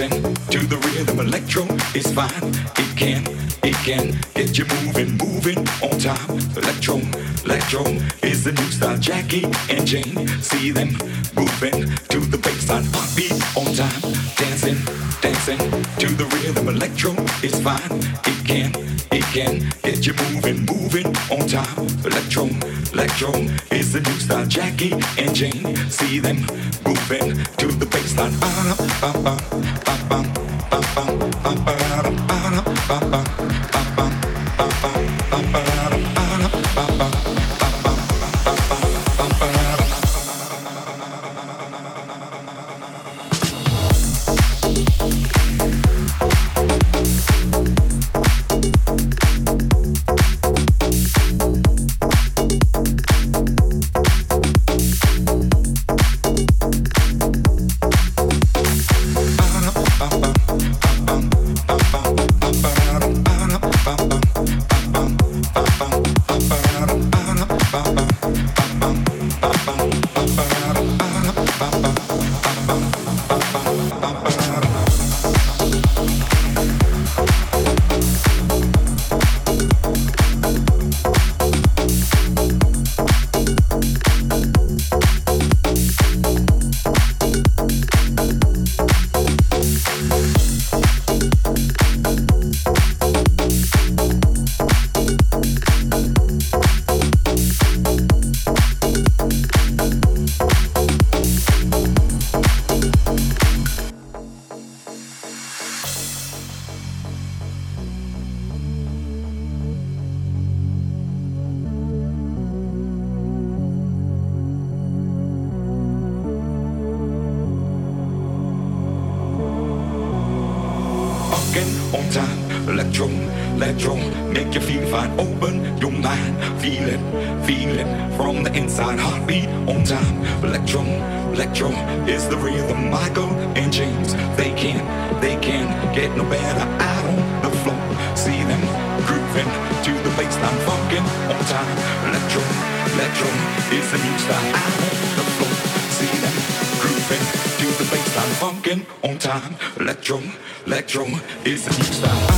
dancing to the rhythm. Electro is fine. It can, it can get you moving, moving on time. Electro, electro is the new style. Jackie and Jane, see them moving to the bassline. Heartbeat on time, dancing, dancing to the rhythm. Electro is fine. It can, it can get you moving, moving on time. Electron, Electron is the new style. Jackie and Jane, see them moving to the bassline. Ba, ba, ba, ba, ba, time. Electro, electro, make you feel fine. Open your mind, feel it, feel it from the inside. Heartbeat on time. Electro, electro is the rhythm. Michael and James, they can't, they can't get no better out on the floor. See them grooving to the bassline, funkin' on time. Electro, electro is the new style out on the floor. See them grooving to the bassline, funkin' on time. Electro. Electro is the deep style.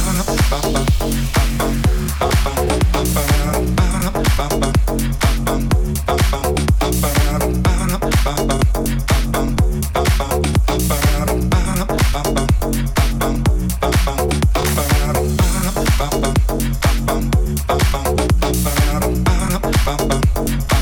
bum bum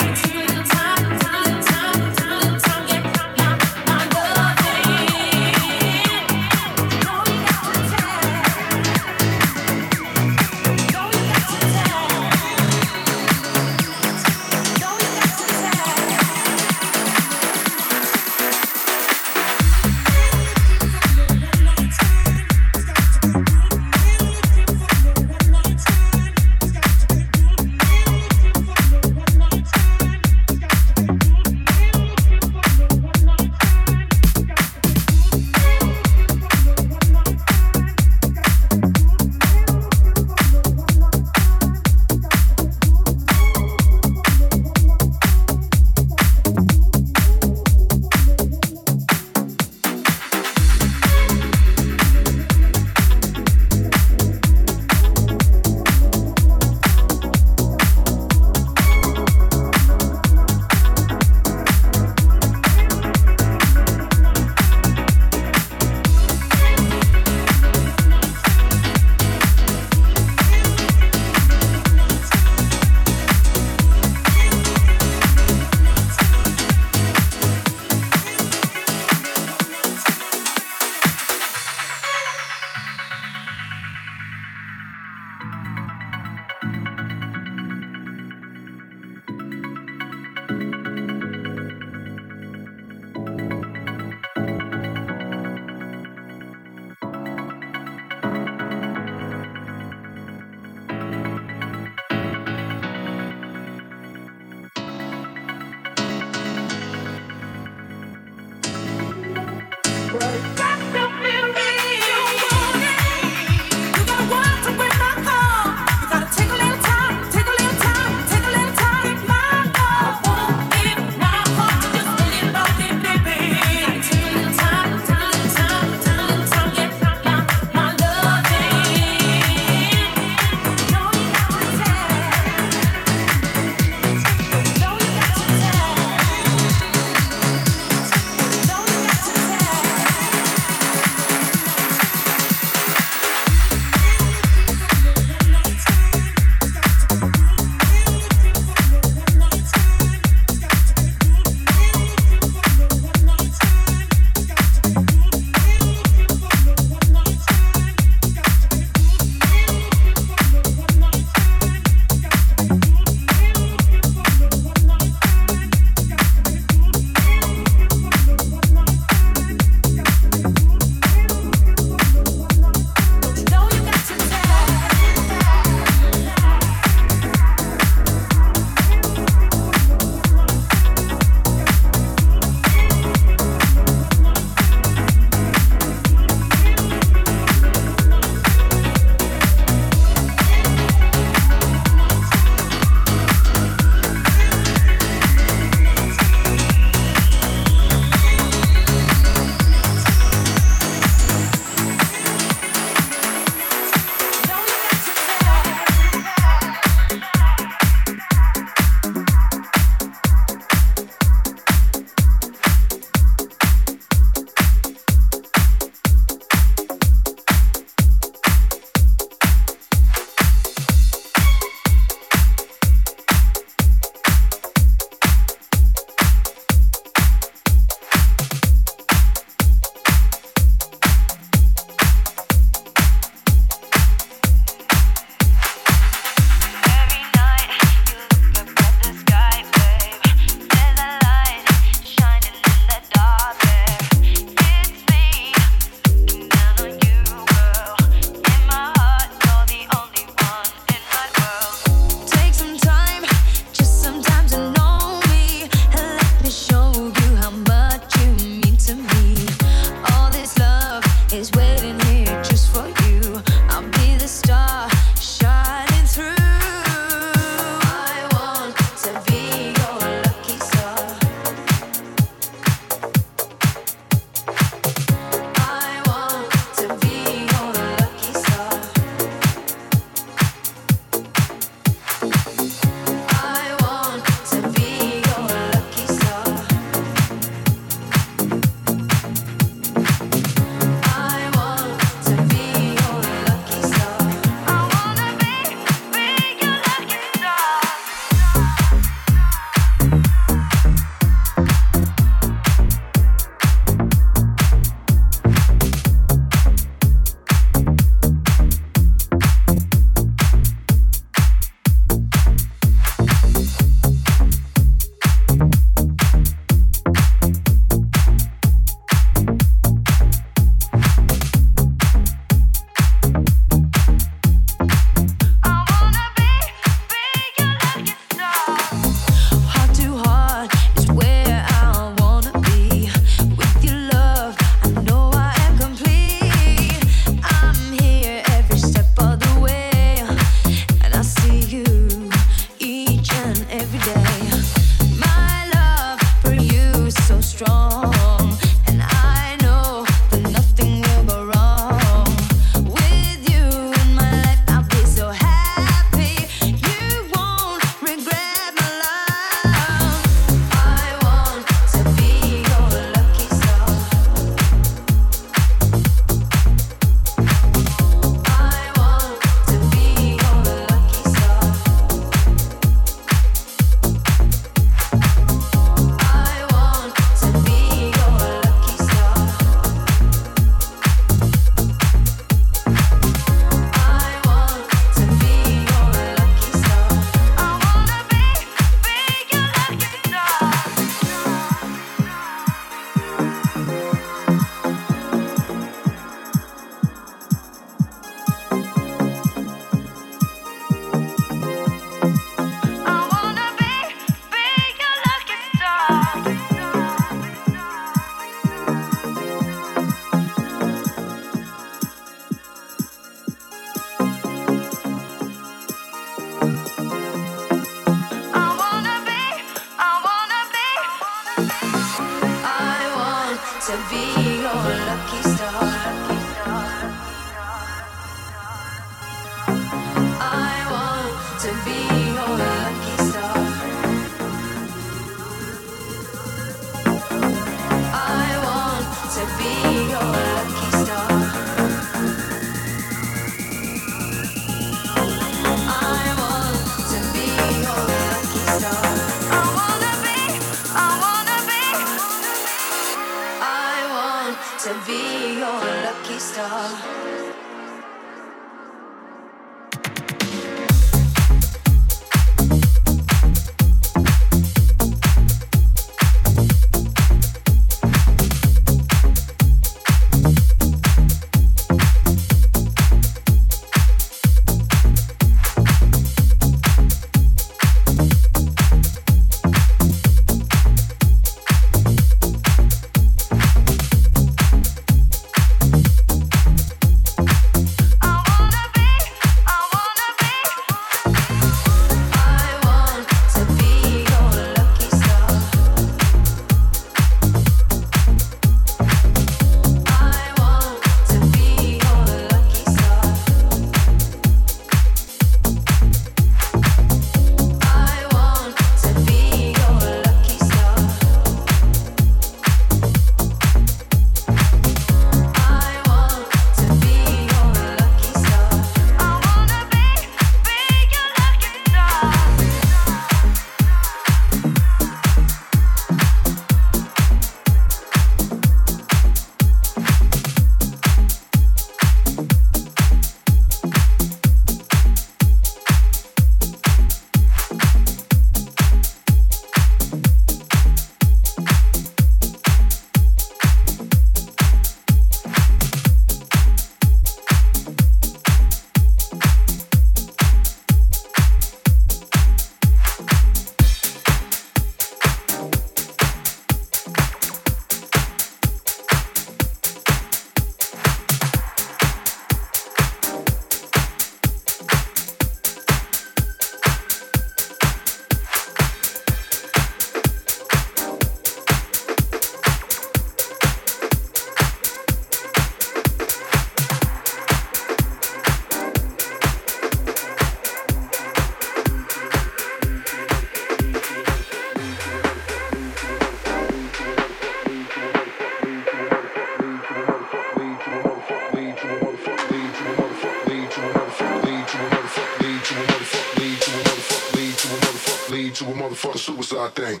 suicide